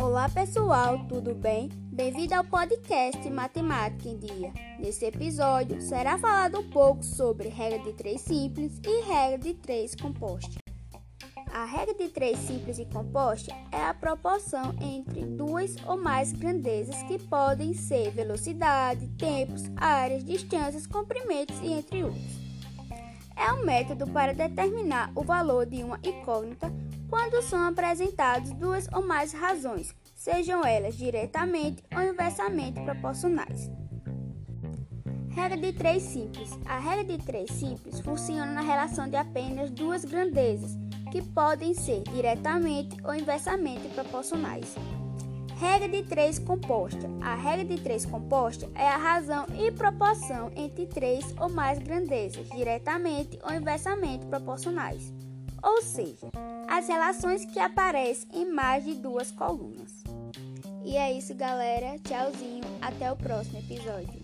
Olá pessoal, tudo bem? Bem-vindo ao podcast Matemática em Dia. Nesse episódio será falado um pouco sobre regra de três simples e regra de três composta. A regra de três simples e composta é a proporção entre duas ou mais grandezas que podem ser velocidade, tempos, áreas, distâncias, comprimentos e entre outros. É um método para determinar o valor de uma incógnita quando são apresentadas duas ou mais razões, sejam elas diretamente ou inversamente proporcionais. Regra de três simples. A regra de três simples funciona na relação de apenas duas grandezas que podem ser diretamente ou inversamente proporcionais. Regra de três composta. A regra de três composta é a razão e proporção entre três ou mais grandezas, diretamente ou inversamente proporcionais. Ou seja, as relações que aparecem em mais de duas colunas. E é isso, galera. Tchauzinho. Até o próximo episódio.